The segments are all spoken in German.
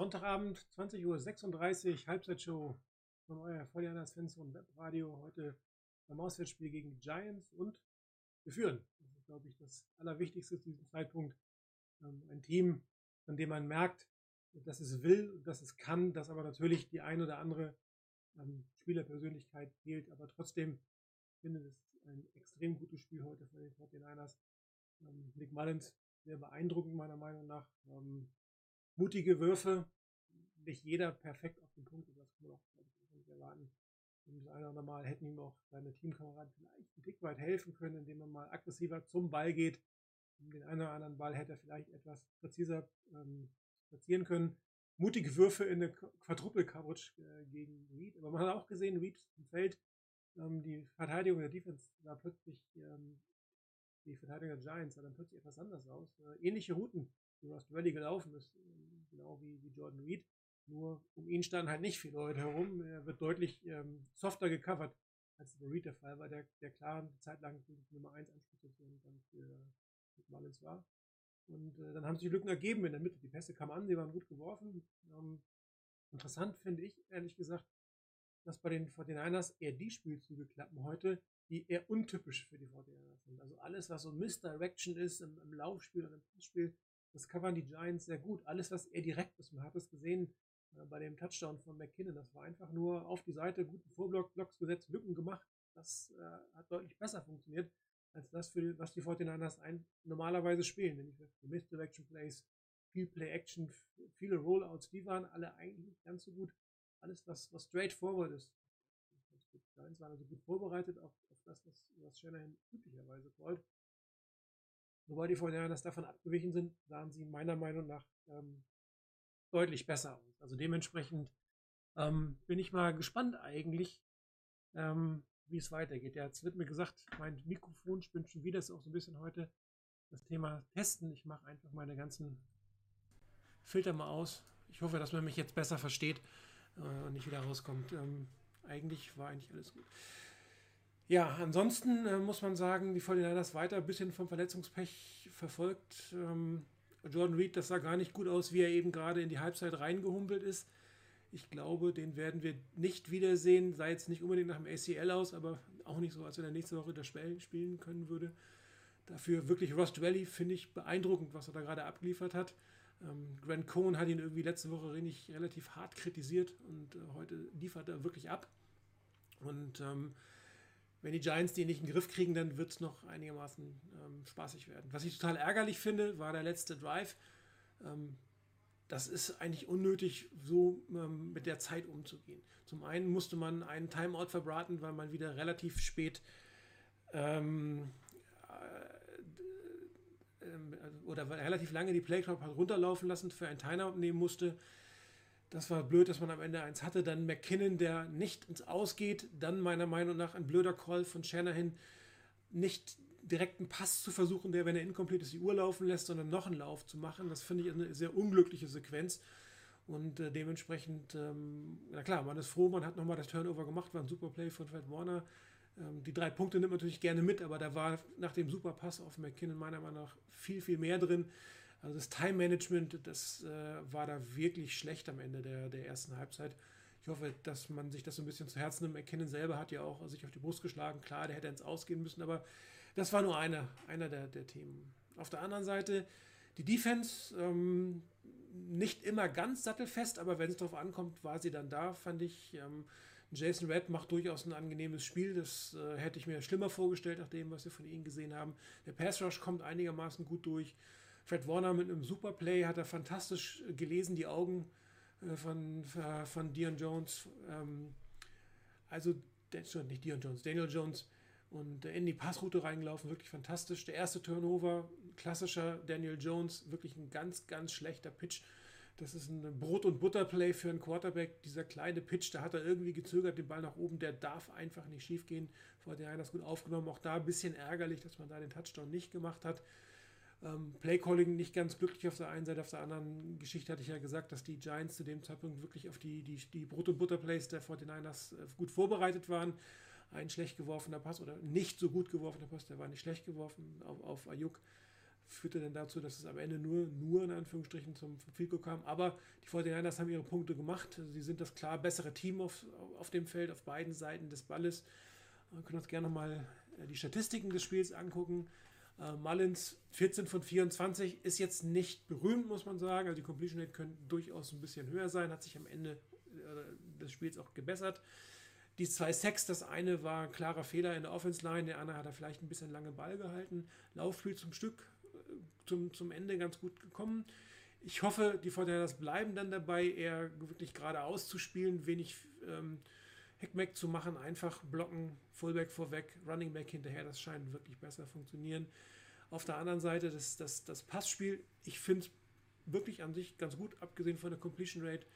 Sonntagabend, 20.36 Uhr, Halbzeitshow von euer Fans und Webradio. Heute beim Auswärtsspiel gegen Giants und wir führen. Das ist, glaube ich, das Allerwichtigste zu diesem Zeitpunkt. Ähm, ein Team, von dem man merkt, dass es will, dass es kann, dass aber natürlich die ein oder andere ähm, Spielerpersönlichkeit fehlt. Aber trotzdem finde ich es ein extrem gutes Spiel heute von den 49ers. Ähm, Nick Mullins sehr beeindruckend meiner Meinung nach. Mutige Würfe, nicht jeder perfekt auf den Punkt, das kann man auch nicht erwarten. Und das eine oder andere Mal hätten ihm auch seine Teamkameraden vielleicht ein Tick weit helfen können, indem er mal aggressiver zum Ball geht. Den einen oder anderen Ball hätte er vielleicht etwas präziser ähm, platzieren können. Mutige Würfe in der Quadruple-Coverage äh, gegen Reed. Aber man hat auch gesehen, Reed im Feld, ähm, die Verteidigung der Defense war plötzlich, ähm, die Verteidigung der Giants sah dann plötzlich etwas anders aus. Äh, ähnliche Routen, die Ross Valley gelaufen ist, genau wie, wie Jordan Reed. Nur um ihn standen halt nicht viele Leute herum. Er wird deutlich ähm, softer gecovert, als bei Reed der Fall war, der, der klar eine Zeit lang Nummer 1 Anspielstation dann für Mullins war. Und äh, dann haben sich Lücken ergeben in der Mitte. Die Pässe kamen an, die waren gut geworfen. Ähm, interessant finde ich, ehrlich gesagt, dass bei den 49ers eher die Spielzüge klappen heute, die eher untypisch für die 49ers sind. Also alles, was so Misdirection ist im, im Laufspiel oder im Passspiel, das covern die Giants sehr gut. Alles, was eher direkt ist, man hat es gesehen äh, bei dem Touchdown von McKinnon, das war einfach nur auf die Seite, guten Vorblock, Blocks gesetzt, Lücken gemacht. Das äh, hat deutlich besser funktioniert, als das, für, was die 49ers ein, normalerweise spielen, nämlich Misdirection Plays, viel Play-Action, viele Rollouts, die waren alle eigentlich nicht ganz so gut. Alles, was, was straightforward ist. Die Giants waren also gut vorbereitet auf, auf das, was, was Shanahan üblicherweise callt. Wobei die 49ers davon abgewichen sind, sahen sie meiner Meinung nach ähm, deutlich besser aus. Also dementsprechend ähm, bin ich mal gespannt eigentlich, ähm, wie es weitergeht. Jetzt wird mir gesagt, mein Mikrofon spinnt schon wieder, ist auch so ein bisschen heute das Thema Testen. Ich mache einfach meine ganzen Filter mal aus. Ich hoffe, dass man mich jetzt besser versteht äh, und nicht wieder rauskommt. Ähm, eigentlich war eigentlich alles gut. Ja, ansonsten äh, muss man sagen, die 49ers weiter ein bisschen vom Verletzungspech verfolgt. Ähm, Jordan Reed, das sah gar nicht gut aus, wie er eben gerade in die Halbzeit reingehumpelt ist. Ich glaube, den werden wir nicht wiedersehen. Sei jetzt nicht unbedingt nach dem ACL aus, aber auch nicht so, als wenn er nächste Woche das Spiel spielen können würde. Dafür wirklich Ross Dwelly finde ich beeindruckend, was er da gerade abgeliefert hat. Ähm, Grant Cohn hat ihn irgendwie letzte Woche relativ hart kritisiert und äh, heute liefert er wirklich ab. Und ähm, wenn die Giants die nicht in den Griff kriegen, dann wird es noch einigermaßen ähm, spaßig werden. Was ich total ärgerlich finde, war der letzte Drive. Ähm, das ist eigentlich unnötig, so ähm, mit der Zeit umzugehen. Zum einen musste man einen Timeout verbraten, weil man wieder relativ spät ähm, äh, äh, oder relativ lange die Playclock hat runterlaufen lassen, für einen Timeout nehmen musste. Das war blöd, dass man am Ende eins hatte. Dann McKinnon, der nicht ins Ausgeht. Dann meiner Meinung nach ein blöder Call von Shanahan, nicht direkt einen Pass zu versuchen, der, wenn er incomplete ist, die Uhr laufen lässt, sondern noch einen Lauf zu machen. Das finde ich eine sehr unglückliche Sequenz. Und äh, dementsprechend, ähm, na klar, man ist froh, man hat nochmal das Turnover gemacht, war ein super Play von Fred Warner. Ähm, die drei Punkte nimmt man natürlich gerne mit, aber da war nach dem super Pass auf McKinnon meiner Meinung nach viel, viel mehr drin. Also das Time-Management, das äh, war da wirklich schlecht am Ende der, der ersten Halbzeit. Ich hoffe, dass man sich das so ein bisschen zu Herzen nimmt. McKinnon selber hat ja auch sich auf die Brust geschlagen. Klar, der hätte ins Ausgehen müssen, aber das war nur einer, einer der, der Themen. Auf der anderen Seite, die Defense, ähm, nicht immer ganz sattelfest, aber wenn es darauf ankommt, war sie dann da, fand ich. Ähm, Jason Red macht durchaus ein angenehmes Spiel. Das äh, hätte ich mir schlimmer vorgestellt, nach dem, was wir von ihm gesehen haben. Der Pass Rush kommt einigermaßen gut durch. Fred Warner mit einem Superplay hat er fantastisch gelesen, die Augen äh, von, äh, von Dion Jones. Ähm, also, nicht Dion Jones, Daniel Jones und in die Passroute reingelaufen, wirklich fantastisch. Der erste Turnover, klassischer Daniel Jones, wirklich ein ganz, ganz schlechter Pitch. Das ist ein Brot- und Butter-Play für einen Quarterback. Dieser kleine Pitch, da hat er irgendwie gezögert, den Ball nach oben, der darf einfach nicht schief gehen. Vor der das gut aufgenommen. Auch da ein bisschen ärgerlich, dass man da den Touchdown nicht gemacht hat. Ähm, Playcalling nicht ganz glücklich auf der einen Seite, auf der anderen Geschichte hatte ich ja gesagt, dass die Giants zu dem Zeitpunkt wirklich auf die, die, die Brot- und Butter-Plays der 49ers äh, gut vorbereitet waren ein schlecht geworfener Pass oder nicht so gut geworfener Pass, der war nicht schlecht geworfen auf, auf Ayuk, führte dann dazu, dass es am Ende nur, nur in Anführungsstrichen zum Fico kam. Aber die 49ers haben ihre Punkte gemacht. Sie sind das klar bessere Team auf, auf dem Feld, auf beiden Seiten des Balles. Wir können uns gerne nochmal äh, die Statistiken des Spiels angucken. Uh, Mullins 14 von 24 ist jetzt nicht berühmt, muss man sagen. Also die Completion Rate könnte durchaus ein bisschen höher sein, hat sich am Ende äh, des Spiels auch gebessert die zwei Sacks, das eine war ein klarer Fehler in der Offense Line, der andere hat er vielleicht ein bisschen lange Ball gehalten. Laufspiel zum Stück äh, zum, zum Ende ganz gut gekommen. Ich hoffe, die Fortinanders bleiben dann dabei, eher wirklich geradeaus zu spielen, wenig ähm, Heckmeck zu machen, einfach blocken, Fullback vorweg, Running Back hinterher, das scheint wirklich besser funktionieren. Auf der anderen Seite das, das, das Passspiel, ich finde wirklich an sich ganz gut, abgesehen von der Completion Rate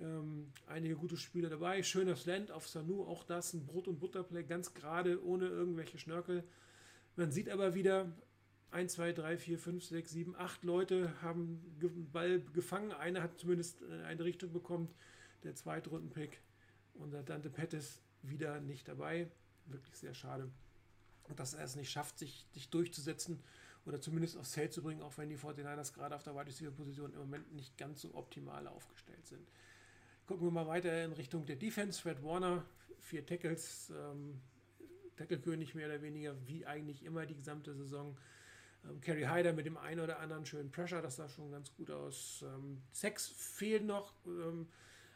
ähm, einige gute Spiele dabei. Schöner Slant auf Sanu, auch das ein Brot- und Butterplay, ganz gerade, ohne irgendwelche Schnörkel. Man sieht aber wieder, 1, 2, 3, 4, 5, 6, 7, 8 Leute haben den Ball gefangen. Einer hat zumindest äh, eine Richtung bekommen, der Zweitrunden-Pick. Und der Dante Pettis wieder nicht dabei. Wirklich sehr schade. Und dass er es nicht schafft, sich, sich durchzusetzen oder zumindest aufs Feld zu bringen, auch wenn die 49ers gerade auf der Wide Receiver Position im Moment nicht ganz so optimal aufgestellt sind. Gucken wir mal weiter in Richtung der Defense. Fred Warner, vier Tackles, ähm, Tackle-König mehr oder weniger, wie eigentlich immer die gesamte Saison. Ähm, Kerry Hyder mit dem einen oder anderen schönen Pressure, das sah schon ganz gut aus. Ähm, Sex fehlen noch, ähm,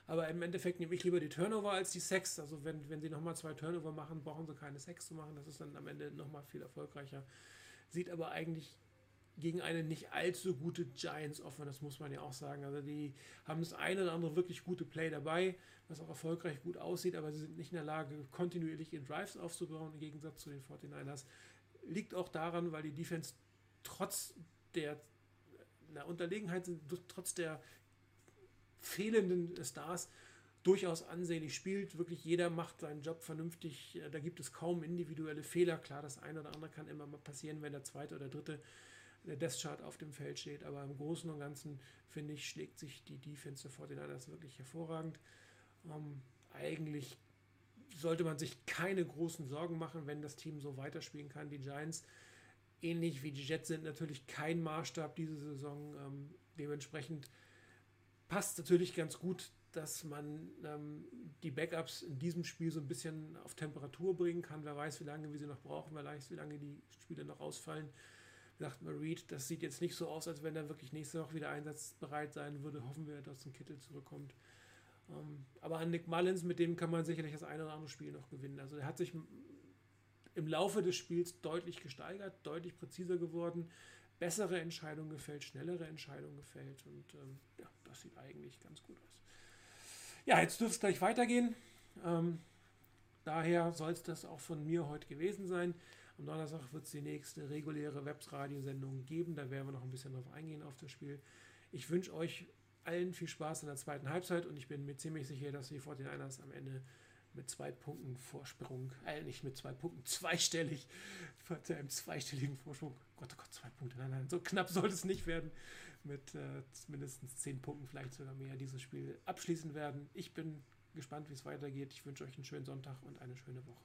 aber im Endeffekt nehme ich lieber die Turnover als die Sex. Also wenn, wenn sie nochmal zwei Turnover machen, brauchen sie keine Sex zu machen. Das ist dann am Ende nochmal viel erfolgreicher. Sieht aber eigentlich gegen eine nicht allzu gute Giants offen, das muss man ja auch sagen. Also die haben das eine oder andere wirklich gute Play dabei, was auch erfolgreich gut aussieht, aber sie sind nicht in der Lage, kontinuierlich in Drives aufzubauen, im Gegensatz zu den 49ers. Liegt auch daran, weil die Defense trotz der na, Unterlegenheit, trotz der fehlenden Stars durchaus ansehnlich spielt. Wirklich jeder macht seinen Job vernünftig. Da gibt es kaum individuelle Fehler. Klar, das eine oder andere kann immer mal passieren, wenn der zweite oder dritte der Death Chart auf dem Feld steht. Aber im Großen und Ganzen, finde ich, schlägt sich die Defense der 49ers wirklich hervorragend. Ähm, eigentlich sollte man sich keine großen Sorgen machen, wenn das Team so weiterspielen kann. Die Giants ähnlich wie die Jets sind natürlich kein Maßstab diese Saison. Ähm, dementsprechend passt natürlich ganz gut, dass man ähm, die Backups in diesem Spiel so ein bisschen auf Temperatur bringen kann. Wer weiß, wie lange wir sie noch brauchen, wer weiß, wie lange die Spiele noch ausfallen. Sagt mal Reed, das sieht jetzt nicht so aus, als wenn er wirklich nächste Woche wieder einsatzbereit sein würde. Hoffen wir, dass ein Kittel zurückkommt. Ähm, aber an Nick Mullins, mit dem kann man sicherlich das eine oder andere Spiel noch gewinnen. Also er hat sich im Laufe des Spiels deutlich gesteigert, deutlich präziser geworden, bessere Entscheidungen gefällt, schnellere Entscheidungen gefällt und ähm, ja, das sieht eigentlich ganz gut aus. Ja, jetzt dürfte es gleich weitergehen. Ähm, daher soll es das auch von mir heute gewesen sein. Am Donnerstag wird es die nächste reguläre Webs-Radiosendung geben. Da werden wir noch ein bisschen drauf eingehen auf das Spiel. Ich wünsche euch allen viel Spaß in der zweiten Halbzeit und ich bin mir ziemlich sicher, dass die 49ers am Ende mit zwei Punkten Vorsprung, äh, nicht mit zwei Punkten, zweistellig, mit einem zweistelligen Vorsprung, Gott, oh Gott, zwei Punkte, nein, nein, so knapp sollte es nicht werden, mit äh, mindestens zehn Punkten, vielleicht sogar mehr, dieses Spiel abschließen werden. Ich bin gespannt, wie es weitergeht. Ich wünsche euch einen schönen Sonntag und eine schöne Woche.